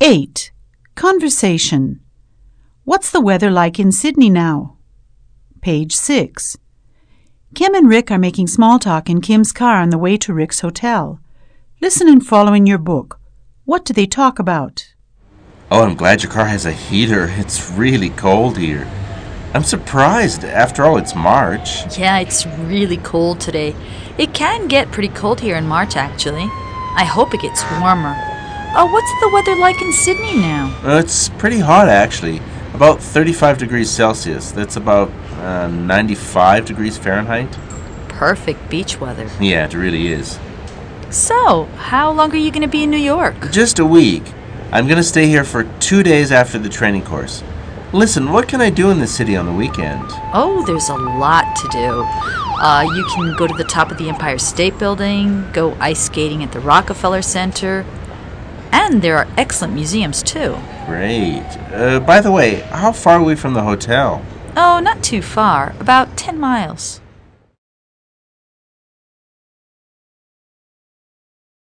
8. Conversation. What's the weather like in Sydney now? Page 6. Kim and Rick are making small talk in Kim's car on the way to Rick's hotel. Listen and follow in your book. What do they talk about? Oh, I'm glad your car has a heater. It's really cold here. I'm surprised. After all, it's March. Yeah, it's really cold today. It can get pretty cold here in March, actually. I hope it gets warmer. Oh, what's the weather like in Sydney now? Uh, it's pretty hot, actually. About 35 degrees Celsius. That's about uh, 95 degrees Fahrenheit. Perfect beach weather. Yeah, it really is. So, how long are you going to be in New York? Just a week. I'm going to stay here for two days after the training course. Listen, what can I do in the city on the weekend? Oh, there's a lot to do. Uh, you can go to the top of the Empire State Building, go ice skating at the Rockefeller Center, and there are excellent museums too. Great. Uh, by the way, how far are we from the hotel? Oh, not too far, about 10 miles.